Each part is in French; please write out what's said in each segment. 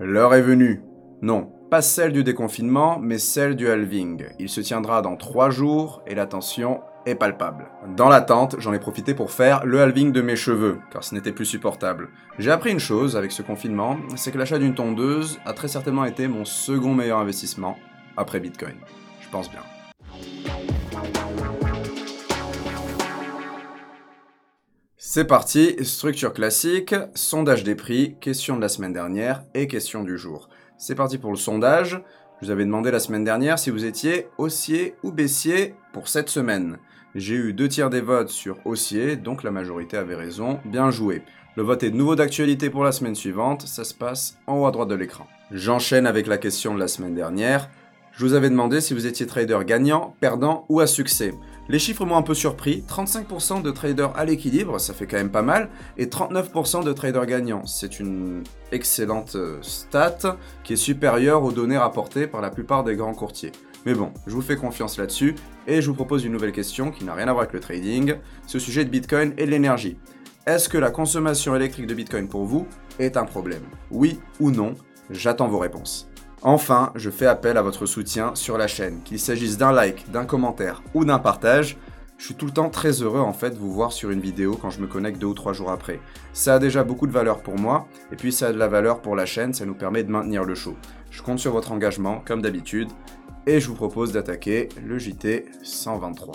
L'heure est venue. Non, pas celle du déconfinement, mais celle du halving. Il se tiendra dans 3 jours et la tension est palpable. Dans l'attente, j'en ai profité pour faire le halving de mes cheveux, car ce n'était plus supportable. J'ai appris une chose avec ce confinement, c'est que l'achat d'une tondeuse a très certainement été mon second meilleur investissement, après Bitcoin. Je pense bien. C'est parti, structure classique, sondage des prix, question de la semaine dernière et question du jour. C'est parti pour le sondage. Je vous avais demandé la semaine dernière si vous étiez haussier ou baissier pour cette semaine. J'ai eu deux tiers des votes sur haussier, donc la majorité avait raison. Bien joué. Le vote est de nouveau d'actualité pour la semaine suivante, ça se passe en haut à droite de l'écran. J'enchaîne avec la question de la semaine dernière. Je vous avais demandé si vous étiez trader gagnant, perdant ou à succès. Les chiffres m'ont un peu surpris. 35% de traders à l'équilibre, ça fait quand même pas mal, et 39% de traders gagnants. C'est une excellente euh, stat qui est supérieure aux données rapportées par la plupart des grands courtiers. Mais bon, je vous fais confiance là-dessus et je vous propose une nouvelle question qui n'a rien à voir avec le trading, ce sujet de Bitcoin et de l'énergie. Est-ce que la consommation électrique de Bitcoin pour vous est un problème? Oui ou non? J'attends vos réponses. Enfin, je fais appel à votre soutien sur la chaîne, qu'il s'agisse d'un like, d'un commentaire ou d'un partage. Je suis tout le temps très heureux en fait de vous voir sur une vidéo quand je me connecte deux ou trois jours après. Ça a déjà beaucoup de valeur pour moi, et puis ça a de la valeur pour la chaîne, ça nous permet de maintenir le show. Je compte sur votre engagement, comme d'habitude, et je vous propose d'attaquer le JT 123.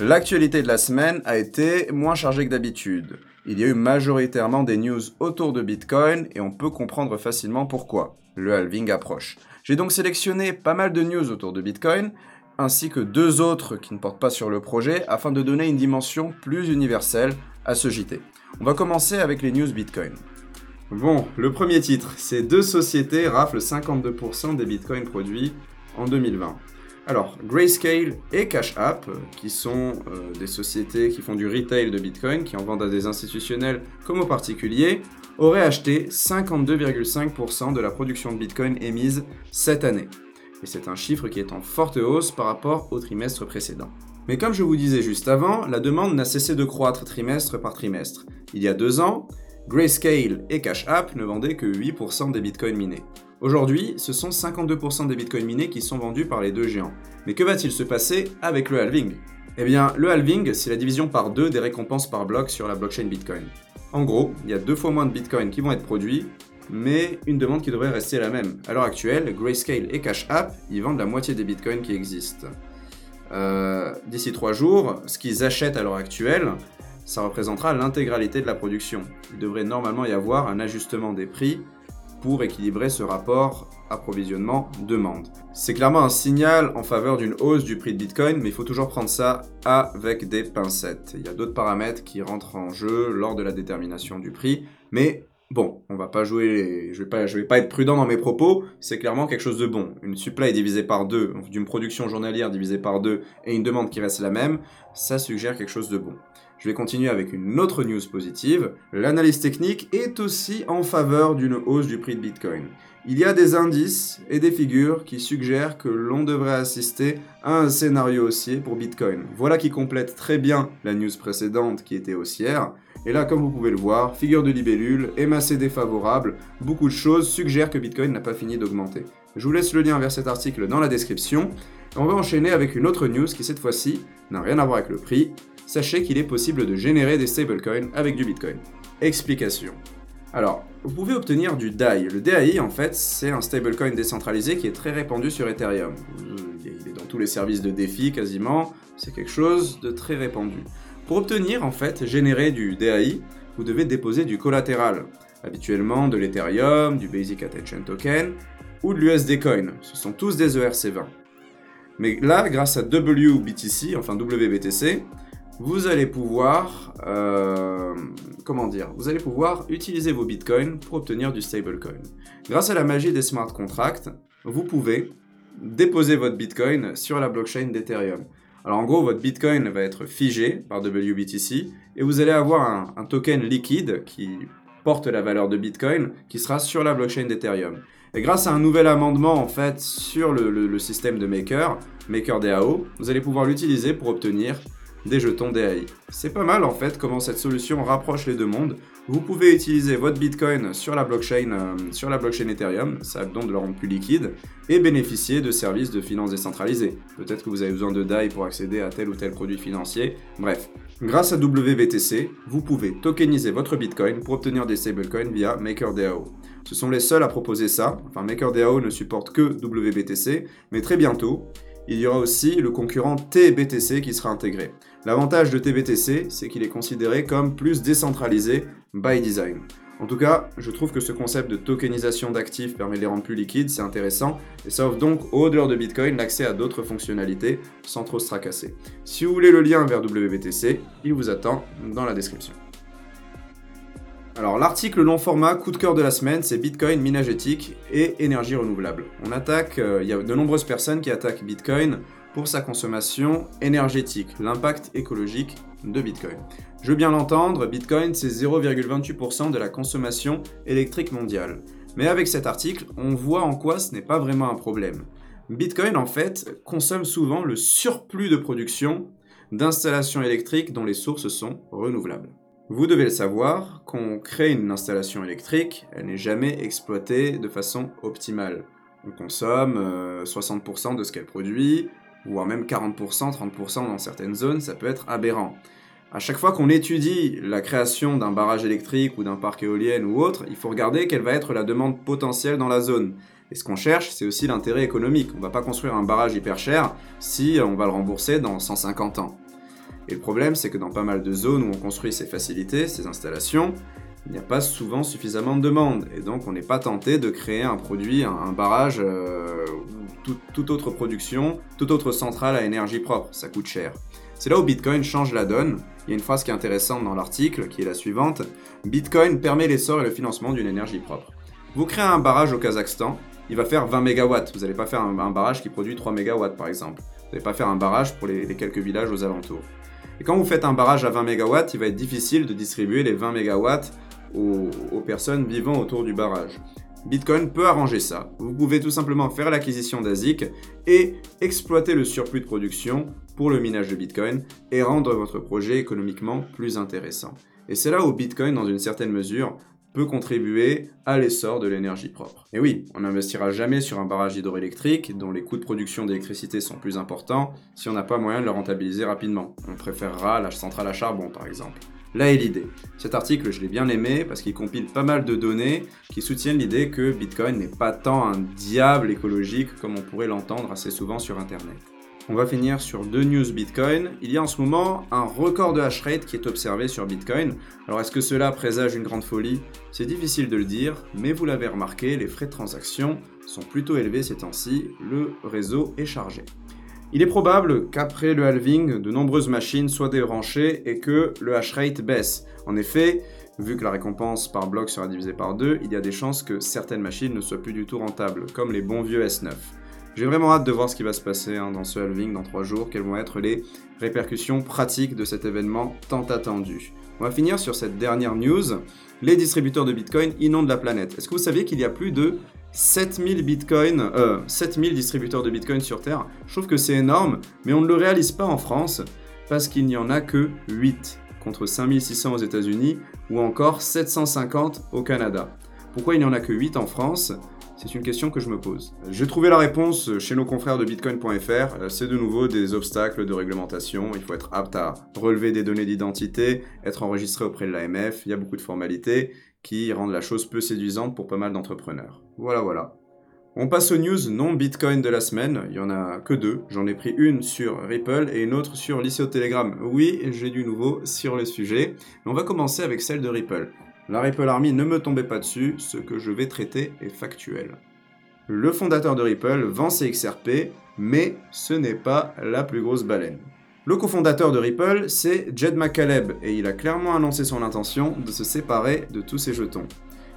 L'actualité de la semaine a été moins chargée que d'habitude. Il y a eu majoritairement des news autour de Bitcoin et on peut comprendre facilement pourquoi. Le halving approche. J'ai donc sélectionné pas mal de news autour de Bitcoin, ainsi que deux autres qui ne portent pas sur le projet, afin de donner une dimension plus universelle à ce JT. On va commencer avec les news Bitcoin. Bon, le premier titre, c'est deux sociétés raflent 52% des bitcoins produits en 2020. Alors, Grayscale et Cash App, qui sont euh, des sociétés qui font du retail de Bitcoin, qui en vendent à des institutionnels comme aux particuliers, auraient acheté 52,5% de la production de Bitcoin émise cette année. Et c'est un chiffre qui est en forte hausse par rapport au trimestre précédent. Mais comme je vous disais juste avant, la demande n'a cessé de croître trimestre par trimestre. Il y a deux ans, Grayscale et Cash App ne vendaient que 8% des bitcoins minés. Aujourd'hui, ce sont 52% des bitcoins minés qui sont vendus par les deux géants. Mais que va-t-il se passer avec le halving? Eh bien, le halving, c'est la division par deux des récompenses par bloc sur la blockchain Bitcoin. En gros, il y a deux fois moins de bitcoins qui vont être produits, mais une demande qui devrait rester la même. À l'heure actuelle, Grayscale et Cash App, ils vendent la moitié des bitcoins qui existent. Euh, d'ici trois jours, ce qu'ils achètent à l'heure actuelle, ça représentera l'intégralité de la production. Il devrait normalement y avoir un ajustement des prix pour équilibrer ce rapport approvisionnement-demande. C'est clairement un signal en faveur d'une hausse du prix de Bitcoin, mais il faut toujours prendre ça avec des pincettes. Il y a d'autres paramètres qui rentrent en jeu lors de la détermination du prix, mais bon, on va pas jouer, je vais pas, je vais pas être prudent dans mes propos, c'est clairement quelque chose de bon. Une supply divisée par deux, d'une production journalière divisée par deux et une demande qui reste la même, ça suggère quelque chose de bon. Je vais continuer avec une autre news positive. L'analyse technique est aussi en faveur d'une hausse du prix de Bitcoin. Il y a des indices et des figures qui suggèrent que l'on devrait assister à un scénario haussier pour Bitcoin. Voilà qui complète très bien la news précédente qui était haussière. Et là, comme vous pouvez le voir, figure de libellule, MACD défavorable, beaucoup de choses suggèrent que Bitcoin n'a pas fini d'augmenter. Je vous laisse le lien vers cet article dans la description. On va enchaîner avec une autre news qui cette fois-ci n'a rien à voir avec le prix, sachez qu'il est possible de générer des stablecoins avec du Bitcoin. Explication. Alors, vous pouvez obtenir du DAI. Le DAI, en fait, c'est un stablecoin décentralisé qui est très répandu sur Ethereum. Il est dans tous les services de défi quasiment. C'est quelque chose de très répandu. Pour obtenir, en fait, générer du DAI, vous devez déposer du collatéral. Habituellement de l'Ethereum, du Basic Attention Token ou de l'USD Coin. Ce sont tous des ERC20. Mais là, grâce à WBTC, enfin WBTC, vous allez pouvoir, euh, comment dire, vous allez pouvoir utiliser vos bitcoins pour obtenir du stablecoin. Grâce à la magie des smart contracts, vous pouvez déposer votre bitcoin sur la blockchain d'Ethereum. Alors en gros, votre bitcoin va être figé par WBTC et vous allez avoir un, token liquide qui porte la valeur de bitcoin qui sera sur la blockchain d'Ethereum. Et grâce à un nouvel amendement en fait sur le, le système de Maker, MakerDAO, vous allez pouvoir l'utiliser pour obtenir des jetons DAI. C'est pas mal en fait comment cette solution rapproche les deux mondes. Vous pouvez utiliser votre Bitcoin sur la blockchain, euh, sur la blockchain Ethereum, ça va donc de le rendre plus liquide, et bénéficier de services de finances décentralisées. Peut-être que vous avez besoin de DAI pour accéder à tel ou tel produit financier. Bref, grâce à WBTC, vous pouvez tokeniser votre Bitcoin pour obtenir des stablecoins via MakerDAO. Ce sont les seuls à proposer ça. Enfin, MakerDAO ne supporte que WBTC, mais très bientôt, il y aura aussi le concurrent TBTC qui sera intégré. L'avantage de TBTC, c'est qu'il est considéré comme plus décentralisé by design. En tout cas, je trouve que ce concept de tokenisation d'actifs permet de les rendre plus liquides, c'est intéressant, et ça offre donc au delà de Bitcoin l'accès à d'autres fonctionnalités sans trop se tracasser. Si vous voulez le lien vers WBTC, il vous attend dans la description. Alors l'article long format coup de cœur de la semaine, c'est Bitcoin, minage éthique et énergie renouvelable. On attaque, euh, il y a de nombreuses personnes qui attaquent Bitcoin pour sa consommation énergétique, l'impact écologique de Bitcoin. Je veux bien l'entendre, Bitcoin c'est 0,28% de la consommation électrique mondiale. Mais avec cet article, on voit en quoi ce n'est pas vraiment un problème. Bitcoin en fait consomme souvent le surplus de production d'installations électriques dont les sources sont renouvelables. Vous devez le savoir, quand on crée une installation électrique, elle n'est jamais exploitée de façon optimale. On consomme 60% euh, de ce qu'elle produit, voire même 40%, 30% dans certaines zones, ça peut être aberrant. À chaque fois qu'on étudie la création d'un barrage électrique ou d'un parc éolien ou autre, il faut regarder quelle va être la demande potentielle dans la zone. Et ce qu'on cherche, c'est aussi l'intérêt économique. On ne va pas construire un barrage hyper cher si on va le rembourser dans 150 ans. Et le problème, c'est que dans pas mal de zones où on construit ces facilités, ces installations, il n'y a pas souvent suffisamment de demande. Et donc on n'est pas tenté de créer un produit, un, barrage, euh, ou toute autre production, toute autre centrale à énergie propre. Ça coûte cher. C'est là où Bitcoin change la donne. Il y a une phrase qui est intéressante dans l'article, qui est la suivante. Bitcoin permet l'essor et le financement d'une énergie propre. Vous créez un barrage au Kazakhstan, il va faire 20 MW. Vous n'allez pas faire un, barrage qui produit 3 MW par exemple. Vous n'allez pas faire un barrage pour les quelques villages aux alentours. Et quand vous faites un barrage à 20 MW, il va être difficile de distribuer les 20 MW aux, personnes vivant autour du barrage. Bitcoin peut arranger ça. Vous pouvez tout simplement faire l'acquisition d'ASIC et exploiter le surplus de production pour le minage de Bitcoin et rendre votre projet économiquement plus intéressant. Et c'est là où Bitcoin, dans une certaine mesure, peut contribuer à l'essor de l'énergie propre. Et oui, on n'investira jamais sur un barrage hydroélectrique dont les coûts de production d'électricité sont plus importants si on n'a pas moyen de le rentabiliser rapidement. On préférera la centrale à charbon par exemple. Là est l'idée. Cet article, je l'ai bien aimé parce qu'il compile pas mal de données qui soutiennent l'idée que Bitcoin n'est pas tant un diable écologique comme on pourrait l'entendre assez souvent sur Internet. On va finir sur deux news Bitcoin. Il y a en ce moment un record de hash rate qui est observé sur Bitcoin. Alors est-ce que cela présage une grande folie? C'est difficile de le dire, mais vous l'avez remarqué, les frais de transaction sont plutôt élevés ces temps-ci, le réseau est chargé. Il est probable qu'après le halving, de nombreuses machines soient débranchées et que le hash rate baisse. En effet, vu que la récompense par bloc sera divisée par deux, il y a des chances que certaines machines ne soient plus du tout rentables, comme les bons vieux S9. J'ai vraiment hâte de voir ce qui va se passer hein, dans ce halving dans 3 jours, quelles vont être les répercussions pratiques de cet événement tant attendu. On va finir sur cette dernière news. Les distributeurs de Bitcoin inondent la planète. Est-ce que vous saviez qu'il y a plus de 7000 Bitcoin, euh, 7000 distributeurs de Bitcoin sur Terre? Je trouve que c'est énorme, mais on ne le réalise pas en France parce qu'il n'y en a que 8 contre 5600 aux États-Unis ou encore 750 au Canada. Pourquoi il n'y en a que 8 en France? C'est une question que je me pose. J'ai trouvé la réponse chez nos confrères de bitcoin.fr. C'est de nouveau des obstacles de réglementation. Il faut être apte à relever des données d'identité, être enregistré auprès de l'AMF. Il y a beaucoup de formalités qui rendent la chose peu séduisante pour pas mal d'entrepreneurs. Voilà, voilà. On passe aux news non Bitcoin de la semaine. Il y en a que deux. J'en ai pris une sur Ripple et une autre sur l'ICO Telegram. Oui, j'ai du nouveau sur le sujet. On va commencer avec celle de Ripple. La Ripple Army ne me tombait pas dessus, ce que je vais traiter est factuel. Le fondateur de Ripple vend ses XRP, mais ce n'est pas la plus grosse baleine. Le cofondateur de Ripple, c'est Jed McCaleb, et il a clairement annoncé son intention de se séparer de tous ses jetons.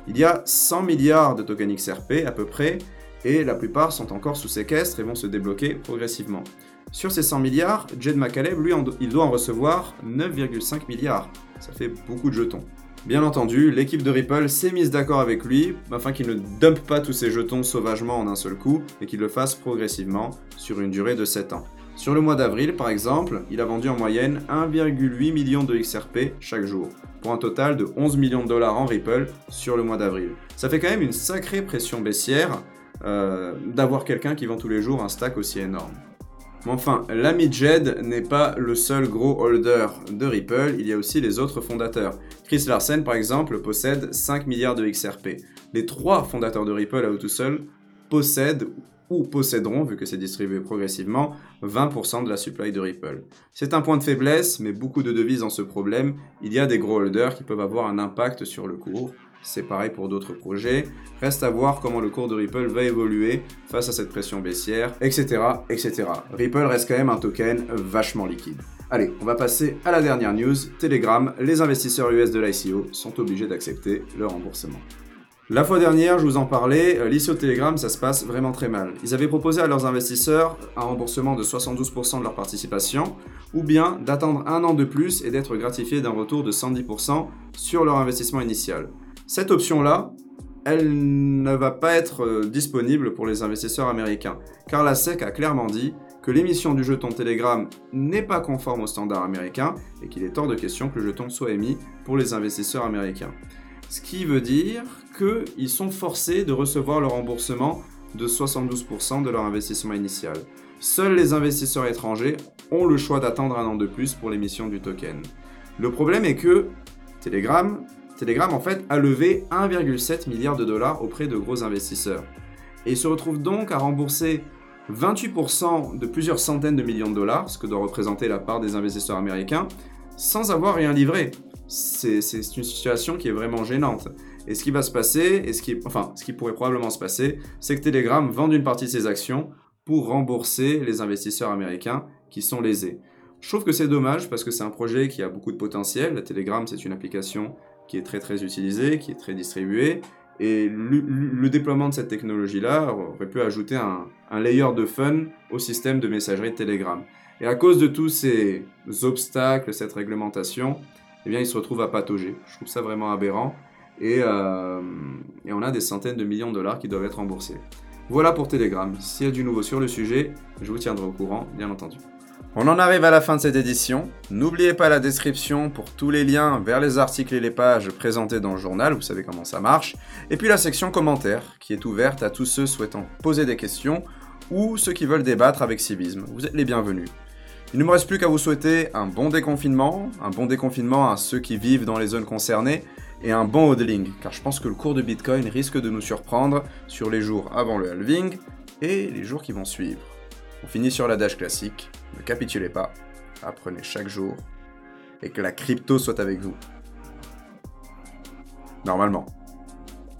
Il y a 100 milliards de tokens XRP à peu près, et la plupart sont encore sous séquestre et vont se débloquer progressivement. Sur ces 100 milliards, Jed McCaleb, lui, il doit en recevoir 9,5 milliards. Ça fait beaucoup de jetons. Bien entendu, l'équipe de Ripple s'est mise d'accord avec lui afin qu'il ne dumpe pas tous ses jetons sauvagement en un seul coup et qu'il le fasse progressivement sur une durée de 7 ans. Sur le mois d'avril, par exemple, il a vendu en moyenne 1,8 million de XRP chaque jour, pour un total de 11 millions de dollars en Ripple sur le mois d'avril. Ça fait quand même une sacrée pression baissière euh, d'avoir quelqu'un qui vend tous les jours un stack aussi énorme. Enfin, l'ami Jed n'est pas le seul gros holder de Ripple, il y a aussi les autres fondateurs. Chris Larsen, par exemple, possède 5 milliards de XRP. Les trois fondateurs de Ripple à eux tout seuls possèdent ou posséderont, vu que c'est distribué progressivement, 20% de la supply de Ripple. C'est un point de faiblesse, mais beaucoup de devises dans ce problème. Il y a des gros holders qui peuvent avoir un impact sur le cours. C'est pareil pour d'autres projets. Reste à voir comment le cours de Ripple va évoluer face à cette pression baissière, etc., etc. Ripple reste quand même un token vachement liquide. Allez, on va passer à la dernière news. Telegram, les investisseurs US de l'ICO sont obligés d'accepter le remboursement. La fois dernière, je vous en parlais, euh, l'ICO Telegram, ça se passe vraiment très mal. Ils avaient proposé à leurs investisseurs un remboursement de 72% de leur participation, ou bien d'attendre un an de plus et d'être gratifiés d'un retour de 110% sur leur investissement initial. Cette option-là, elle ne va pas être euh, disponible pour les investisseurs américains, car la SEC a clairement dit que l'émission du jeton Telegram n'est pas conforme aux standards américains et qu'il est hors de question que le jeton soit émis pour les investisseurs américains. Ce qui veut dire qu'ils sont forcés de recevoir le remboursement de 72% de leur investissement initial. Seuls les investisseurs étrangers ont le choix d'attendre un an de plus pour l'émission du token. Le problème est que Telegram, Telegram en fait a levé 1,7 milliard de dollars auprès de gros investisseurs. Et il se retrouve donc à rembourser 28% de plusieurs centaines de millions de dollars, ce que doit représenter la part des investisseurs américains, sans avoir rien livré. C'est une situation qui est vraiment gênante. Et ce qui va se passer, et ce qui, enfin, ce qui pourrait probablement se passer, c'est que Telegram vende une partie de ses actions pour rembourser les investisseurs américains qui sont lésés. Je trouve que c'est dommage parce que c'est un projet qui a beaucoup de potentiel. Telegram, c'est une application qui est très très utilisée, qui est très distribuée. Et le, déploiement de cette technologie-là aurait pu ajouter un, layer de fun au système de messagerie de Telegram. Et à cause de tous ces obstacles, cette réglementation, eh bien, il se retrouve à patauger. Je trouve ça vraiment aberrant. Euh, et, on a des centaines de millions de dollars qui doivent être remboursés. Voilà pour Telegram. S'il y a du nouveau sur le sujet, je vous tiendrai au courant, bien entendu. On en arrive à la fin de cette édition. N'oubliez pas la description pour tous les liens vers les articles et les pages présentés dans le journal, vous savez comment ça marche. Et puis la section commentaires, qui est ouverte à tous ceux souhaitant poser des questions ou ceux qui veulent débattre avec civisme. Vous êtes les bienvenus. Il ne me reste plus qu'à vous souhaiter un bon déconfinement, un bon déconfinement à ceux qui vivent dans les zones concernées, et un bon hodling, car je pense que le cours de Bitcoin risque de nous surprendre sur les jours avant le halving et les jours qui vont suivre. On finit sur la dash classique, ne capitulez pas, apprenez chaque jour, et que la crypto soit avec vous. Normalement.